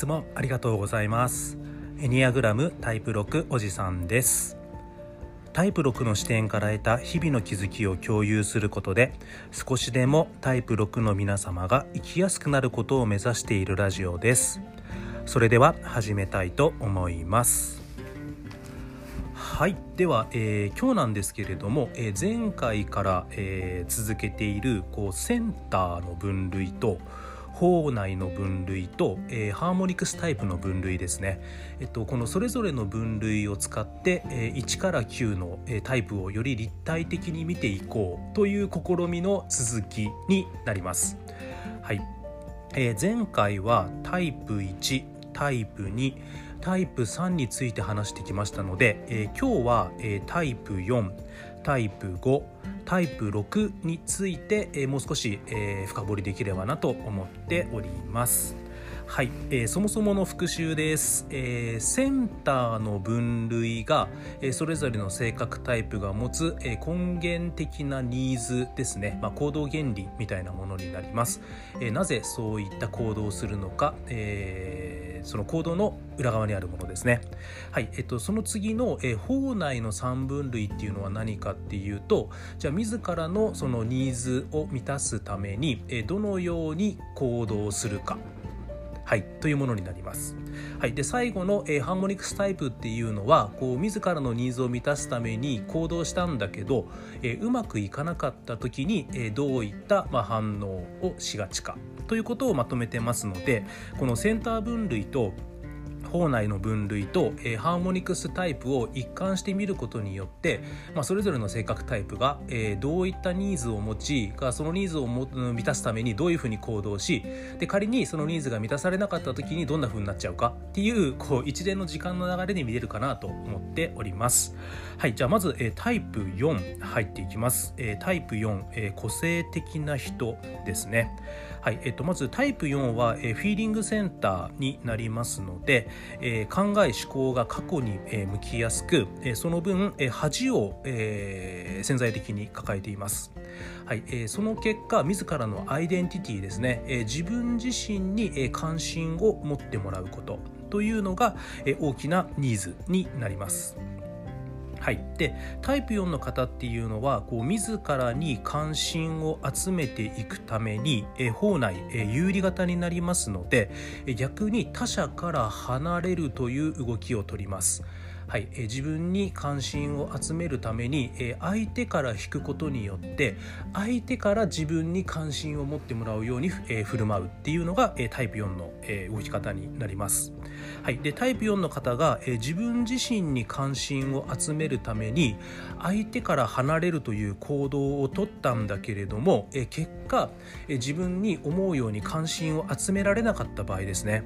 つもありがとうございます。エニアグラムタイプ6おじさんです。タイプ6の視点から得た日々の気づきを共有することで少しでもタイプ6の皆様が生きやすくなることを目指しているラジオです。それでは始めたいと思います。はい。では、えー、今日なんですけれども、えー、前回から、えー、続けているこうセンターの分類と法内の分類と、えー、ハーモニクスタイプの分類ですね、えっと、このそれぞれの分類を使って、えー、1から9の、えー、タイプをより立体的に見ていこうという試みの続きになります。はいえー、前回はタイプ1タイプ2タイプ3について話してきましたので、え、今日は、えー、タイプ4タイプ5タイプ6について、もう少し、深掘りできればなと思っております。はい、えー、そもそもの復習です、えー、センターの分類が、えー、それぞれの性格タイプが持つ、えー、根源的なニーズですね、まあ、行動原理みたいなものになります、えー、なぜそういった行動をするのか、えー、その行動の裏側にあるものですね。はい、えっと、その次の、えー、法内の3分類っていうのは何かっていうとじゃあ自らのそのニーズを満たすために、えー、どのように行動するか。はい、というものになります。はい、で最後の、えー、ハーモニクスタイプっていうのはこう自らのニーズを満たすために行動したんだけど、えー、うまくいかなかった時に、えー、どういった、まあ、反応をしがちかということをまとめてますのでこのセンター分類と法内の分類と、えー、ハーモニクスタイプを一貫して見ることによって、まあ、それぞれの性格タイプが、えー、どういったニーズを持ちそのニーズをも満たすためにどういうふうに行動しで仮にそのニーズが満たされなかった時にどんなふうになっちゃうかっていうこう一連の時間の流れで見れるかなと思っております。はいじゃあまず、えー、タイプ4入っていきます。えー、タイプ4、えー、個性的な人ですね。はいえっと、まずタイプ4は、フィーリングセンターになりますので、え、考え思考が過去に、向きやすく、その分、恥を、え、潜在的に抱えています。はいえ、その結果自らのアイデンティティですね、え、自分自身に、関心を持ってもらうことというのが、大きなニーズになります。はい、でタイプ4の方っていうのはこう自らに関心を集めていくためにえ法内え有利型になりますので逆に他者から離れるという動きをとります。はい、え自分に関心を集めるために、え相手から引くことによって相手から自分に関心を持ってもらうように、え振る舞うっていうのが、えタイプ4の、え動き方になります。はい、でタイプ4の方が、え自分自身に関心を集めるために相手から離れるという行動をとったんだけれども、え結果、え自分に思うように関心を集められなかった場合ですね。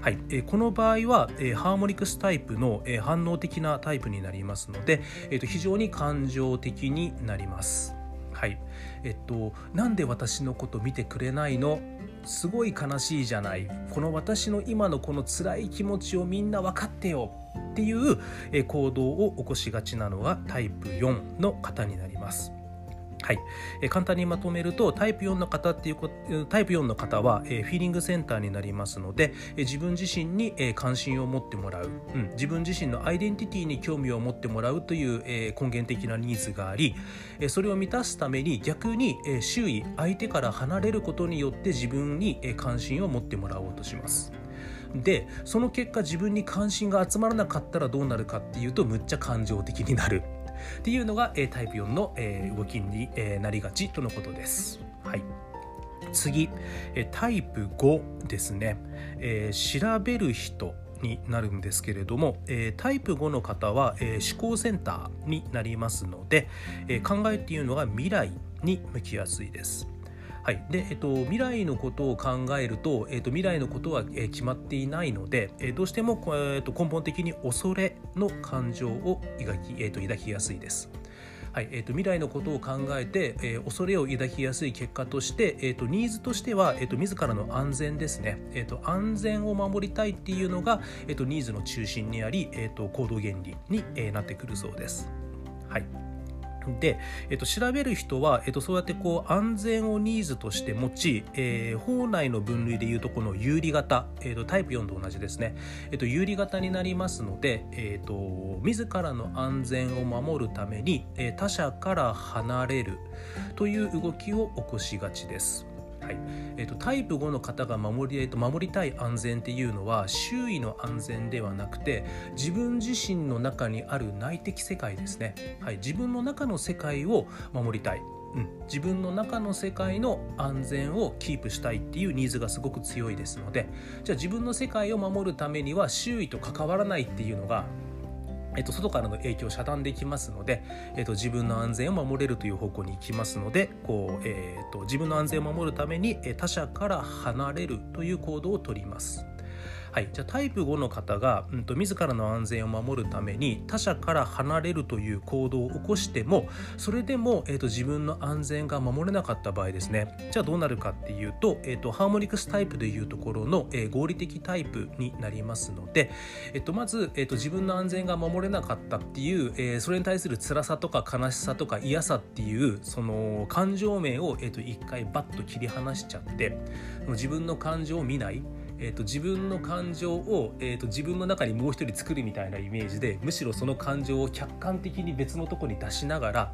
はい、えー、この場合は、えー、ハーモニクスタイプの、えー、反応的なタイプになりますので、えーと、非常に感情的になります。はい。えっと、なんで私のこと見てくれないの？すごい悲しいじゃない。この私の今のこの辛い気持ちをみんな分かってよ。っていう行動を起こしがちなのがタイプ4の方になります。はい、え、簡単にまとめるとタイプ4の方っていうこタイプ4の方は、え、フィーリングセンターになりますので、え、自分自身に、え、関心を持ってもらう、うん、自分自身のアイデンティティに興味を持ってもらうという、え、根源的なニーズがあり、え、それを満たすために逆に、え、周囲相手から離れることによって自分に、え、関心を持ってもらおうとします。でその結果自分に関心が集まらなかったらどうなるかっていうとむっちゃ感情的になる。っていうのが、えタイプ4の、え動きに、えなりがちとのことです。はい。次タイプ5ですね、えー、調べる人になるんですけれども、えー、タイプ5の方は、えー、思考センターになりますので、えー、考えっていうのが未来に向きやすいです。はいでえっと、未来のことを考えると、えっと、未来のことは、決まっていないので、えどうしても、えっと、根本的に恐れの感情を抱き,、えっと、抱きやすいです。はいえーと、未来のことを考えて、えー、恐れを抱きやすい結果として、えーと、ニーズとしては、えーと、自らの安全ですね、えー、と安全を守りたいっていうのが、えー、とニーズの中心にあり、えー、と行動原理に、えー、なってくるそうです。はいで、えっと、調べる人は、えっと、そうやってこう安全をニーズとして持ち、えー、法内の分類でいうとこの有利型、えっと、タイプ4と同じですね、えっと、有利型になりますので、えっと、自らの安全を守るために、えー、他者から離れるという動きを起こしがちです。はい。えーと、タイプ5の方が守り,、えーと、守りたい安全っていうのは周囲の安全ではなくて自分自身の中にある内的世界ですね、はい、自分の中の世界を守りたい、うん、自分の中の世界の安全をキープしたいっていうニーズがすごく強いですのでじゃあ自分の世界を守るためには周囲と関わらないっていうのがえっと、外からの影響を遮断できますので、えっと、自分の安全を守れるという方向に行きますのでこう、えっと、自分の安全を守るために他者から離れるという行動をとります。はい、じゃあタイプ5の方が、うんと、自らの安全を守るために他者から離れるという行動を起こしてもそれでも、えーと、自分の安全が守れなかった場合ですね。じゃあどうなるかっていうと,、えーと、ハーモニクスタイプでいうところの、えー、合理的タイプになりますので、えー、とまず、えー、と自分の安全が守れなかったっていう、えー、それに対する辛さとか悲しさとか嫌さっていうその感情面を、えー、と一回バッと切り離しちゃって自分の感情を見ない。えーと、自分の感情を、えーと、自分の中にもう一人作るみたいなイメージでむしろその感情を客観的に別のとこに出しながら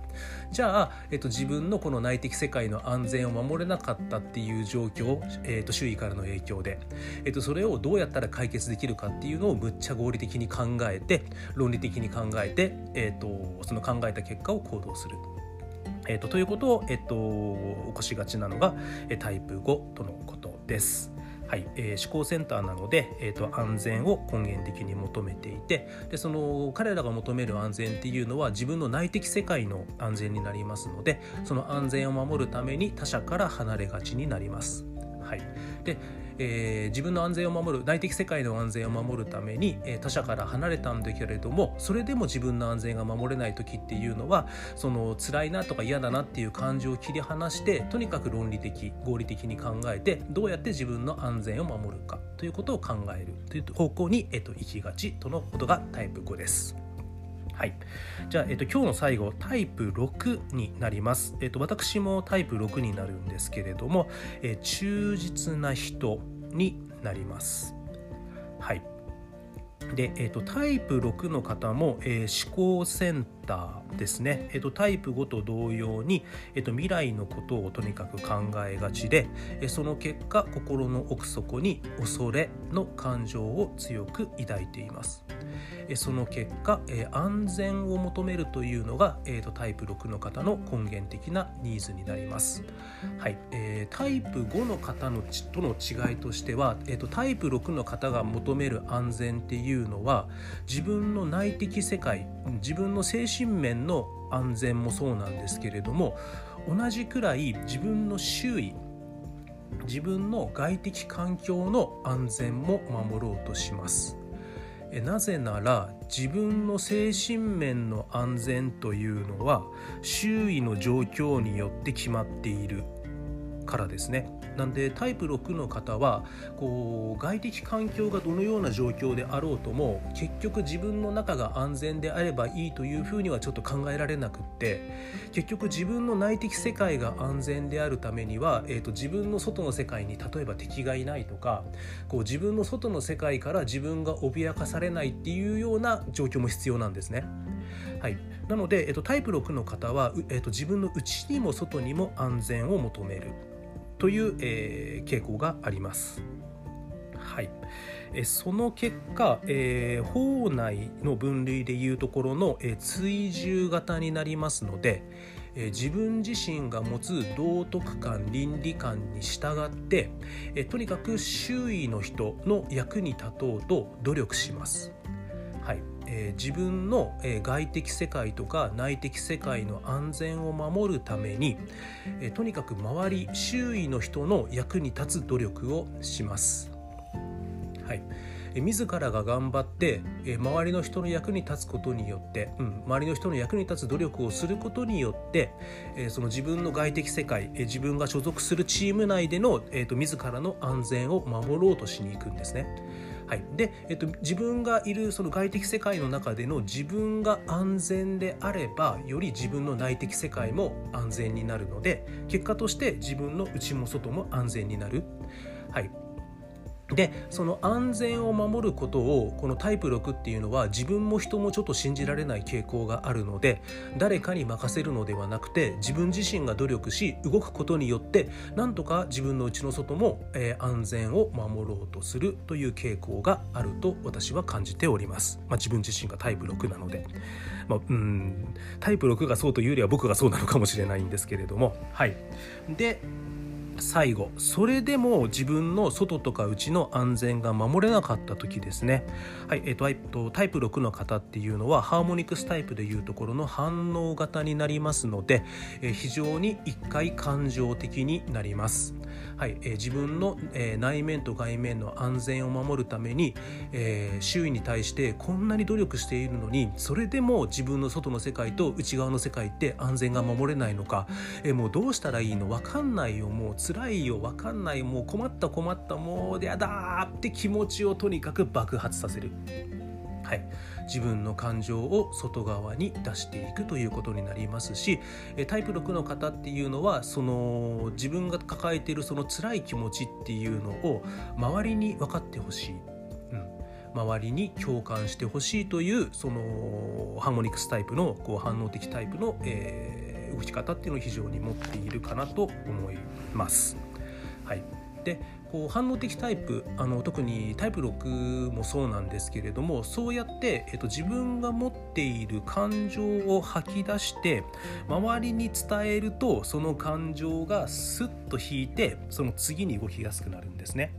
じゃあ、えーと、自分のこの内的世界の安全を守れなかったっていう状況、えー、と周囲からの影響で、えー、とそれをどうやったら解決できるかっていうのをむっちゃ合理的に考えて論理的に考えて、えー、とその考えた結果を行動する。えーと、ということを、えー、と起こしがちなのがえタイプ5とのことです。はいえー、思考センターなので、えーと、安全を根源的に求めていてでその彼らが求める安全っていうのは自分の内的世界の安全になりますのでその安全を守るために他者から離れがちになります。はい、でえー、自分の安全を守る内的世界の安全を守るために、えー、他者から離れたんだけれどもそれでも自分の安全が守れない時っていうのはその辛いなとか嫌だなっていう感情を切り離してとにかく論理的合理的に考えてどうやって自分の安全を守るかということを考えるという方向に、えー、と行きがちとのことがタイプ5です。はい、じゃあ、えっと、今日の最後タイプ6になります、えっと、私もタイプ6になるんですけれども、え忠実な人になります。はい。で、えーと、タイプ6の方も、えー、思考センターですね、えーと、タイプ5と同様に、えーと、未来のことをとにかく考えがちで、えー、その結果心の奥底に恐れの感情を強く抱いています。その結果安全を求めるというのがタイプ6の方の根源的なニーズになります。はいえ、タイプ5の方のとの違いとしては、えーと、タイプ6の方が求める安全っていうのは自分の内的世界自分の精神面の安全もそうなんですけれども同じくらい自分の周囲自分の外的環境の安全も守ろうとしますなぜなら自分の精神面の安全というのは周囲の状況によって決まっているからですね。なんでタイプ6の方はこう外的環境がどのような状況であろうとも結局自分の中が安全であればいいというふうにはちょっと考えられなくって結局自分の内的世界が安全であるためには、えーと、自分の外の世界に例えば敵がいないとかこう自分の外の世界から自分が脅かされないっていうような状況も必要なんですね。はい、なので、えっと、タイプ6の方は、えっと、自分の内にも外にも安全を求めるという、え、傾向があります。はい、えその結果、えー、法内の分類でいうところの、え、追従型になりますので、え、自分自身が持つ道徳観倫理観に従って、え、とにかく周囲の人の役に立とうと努力します。はいえ、自分の、え、外的世界とか内的世界の安全を守るために、え、とにかく周り周囲の人の役に立つ努力をします。はい自らが頑張って周りの人の役に立つことによって、うん、周りの人の役に立つ努力をすることによってその自分の外的世界自分が所属するチーム内での、えーと、自らの安全を守ろうとしに行くんですね。はいでえっと、自分がいるその外的世界の中での自分が安全であればより自分の内的世界も安全になるので結果として自分の内も外も安全になる。はいでその安全を守ることをこのタイプ6っていうのは自分も人もちょっと信じられない傾向があるので誰かに任せるのではなくて自分自身が努力し動くことによってなんとか自分の内の外も、えー、安全を守ろうとするという傾向があると私は感じております。まあ、自分自身がタイプ6なので、まあ、うんタイプ6がそうというよりは僕がそうなのかもしれないんですけれども。はい。で最後。それでも自分の外とか内の安全が守れなかった時ですね、はいえーと、タイプ6の方っていうのはハーモニクスタイプでいうところの反応型になりますので、えー、非常に一回感情的になります。はいえー、自分の、えー、内面と外面の安全を守るために、えー、周囲に対してこんなに努力しているのにそれでも自分の外の世界と内側の世界って安全が守れないのか、えー、もうどうしたらいいの？分かんないよ。もう辛いよ分かんないもう困った困ったもうやだって気持ちをとにかく爆発させる。はい、自分の感情を外側に出していくということになりますしタイプ6の方っていうのはその自分が抱えているその辛い気持ちっていうのを周りに分かってほしい。うん周りに共感してほしいというそのハーモニクスタイプのこう反応的タイプの、えー、動き方っていうのを非常に持っているかなと思います。はい、でこう反応的タイプあの特にタイプ6もそうなんですけれどもそうやって、えっと、自分が持っている感情を吐き出して周りに伝えるとその感情がスッと引いてその次に動きやすくなるんですね。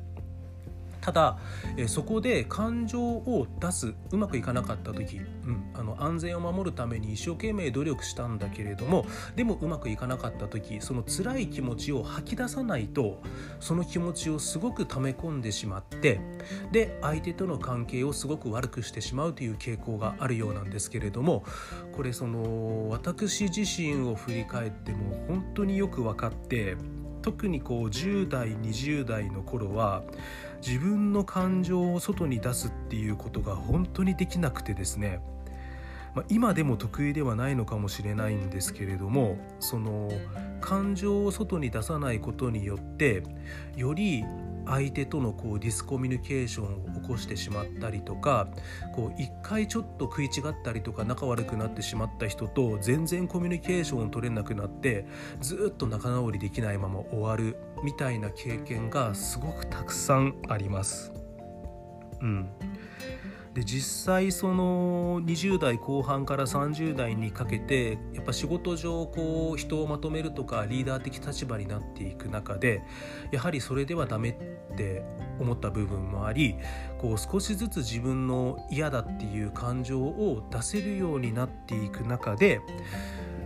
ただ、えそこで感情を出すうまくいかなかった時、うん、あの安全を守るために一生懸命努力したんだけれどもでもうまくいかなかった時その辛い気持ちを吐き出さないとその気持ちをすごく溜め込んでしまってで相手との関係をすごく悪くしてしまうという傾向があるようなんですけれどもこれその私自身を振り返っても本当によく分かって特にこう10代20代の頃は自分の感情を外に出すっていうことが本当にできなくてですね、まあ、今でも得意ではないのかもしれないんですけれどもその感情を外に出さないことによってより相手とのこうディスコミュニケーションを起こしてしまったりとかこう一回ちょっと食い違ったりとか仲悪くなってしまった人と全然コミュニケーションを取れなくなってずっと仲直りできないまま終わるみたいな経験がすごくたくさんあります。うん、で実際その20代後半から30代にかけてやっぱ仕事上こう人をまとめるとかリーダー的立場になっていく中でやはりそれではダメって思った部分もありこう少しずつ自分の嫌だっていう感情を出せるようになっていく中で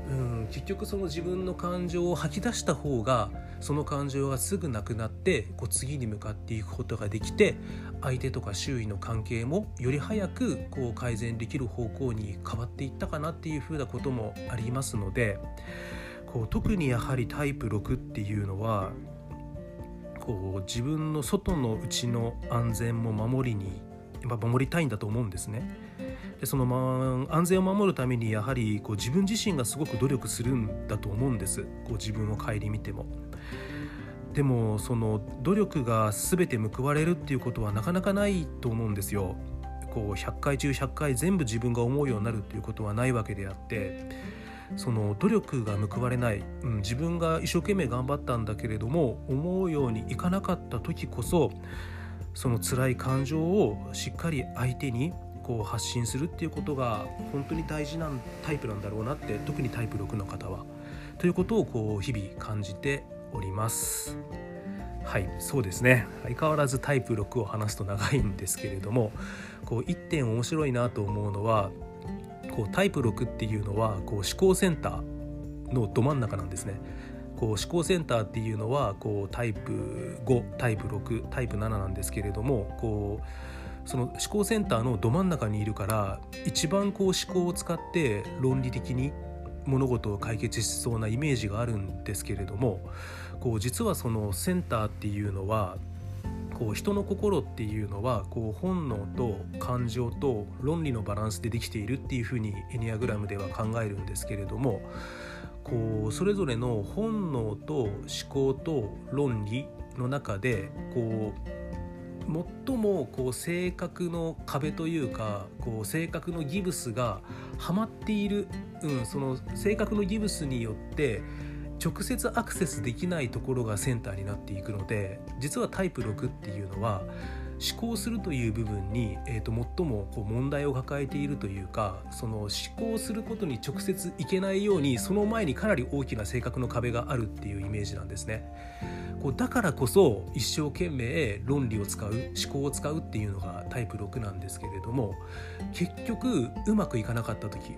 うん結局その自分の感情を吐き出した方がその感情がすぐなくなってこう次に向かっていくことができて相手とか周囲の関係もより早くこう改善できる方向に変わっていったかなっていうふうなこともありますのでこう特にやはりタイプ6っていうのはこう自分の外の内の安全も守りに守りたいんだと思うんですね。でその、ま、安全を守るためにやはりこう自分自身がすごく努力するんだと思うんですこう自分を顧みても。でもその努力が全て報われるっていうことはなかなかないと思うんですよ。こう100回中100回全部自分が思うようになるっていうことはないわけであってその努力が報われない、うん、自分が一生懸命頑張ったんだけれども思うようにいかなかった時こそその辛い感情をしっかり相手にこう発信するっていうことが本当に大事なタイプなんだろうなって特にタイプ6の方は。ということをこう日々感じております。はいそうですね。相変わらずタイプ6を話すと長いんですけれどもこう1点面白いなと思うのはこうタイプ6っていうのはこう思考センターのど真ん中なんですね。こう思考センターっていうのはこうタイプ5タイプ6タイプ7なんですけれどもこうその思考センターのど真ん中にいるから一番こう思考を使って論理的に物事を解決しそうなイメージがあるんですけれどもこう実はそのセンターっていうのはこう人の心っていうのはこう本能と感情と論理のバランスでできているっていうふうにエニアグラムでは考えるんですけれどもこうそれぞれの本能と思考と論理の中でこう最もこう性格の壁というかこう性格のギブスがはまっている、うん、その性格のギブスによって直接アクセスできないところがセンターになっていくので実はタイプ6っていうのは思考するという部分に、えーと、最もこう問題を抱えているというかその思考することに直接いけないようにその前にかなり大きな性格の壁があるっていうイメージなんですね。こうだからこそ一生懸命論理を使う思考を使うっていうのがタイプ6なんですけれども結局うまくいかなかった時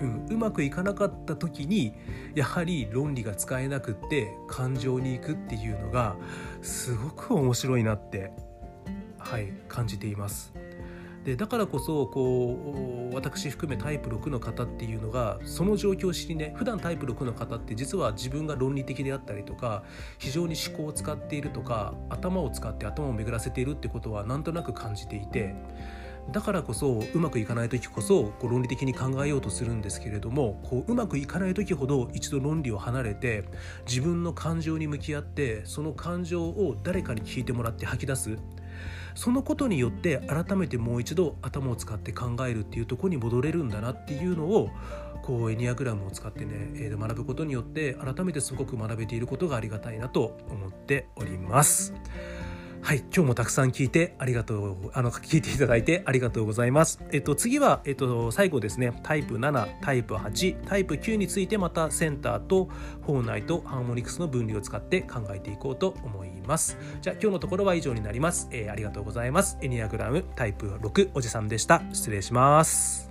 うん、うまくいかなかった時にやはり論理が使えなくって感情に行くっていうのがすごく面白いなってはい感じています。でだからこそこう私含めタイプ6の方っていうのがその状況を知りね普段タイプ6の方って実は自分が論理的であったりとか非常に思考を使っているとか頭を使って頭を巡らせているってことはなんとなく感じていてだからこそうまくいかない時こそこう論理的に考えようとするんですけれどもこううまくいかない時ほど一度論理を離れて自分の感情に向き合ってその感情を誰かに聞いてもらって吐き出すそのことによって改めてもう一度頭を使って考えるっていうところに戻れるんだなっていうのをこうエニアグラムを使ってね学ぶことによって改めてすごく学べていることがありがたいなと思っております。はい、今日もたくさん聞いてありがとう、あの、聞いていただいてありがとうございます。えっと、次は、えっと、最後ですね、タイプ7、タイプ8、タイプ9についてまたセンターと法内とハーモニクスの分離を使って考えていこうと思います。じゃあ、今日のところは以上になります。えー、ありがとうございます。エニアグラムタイプ6おじさんでした。失礼します。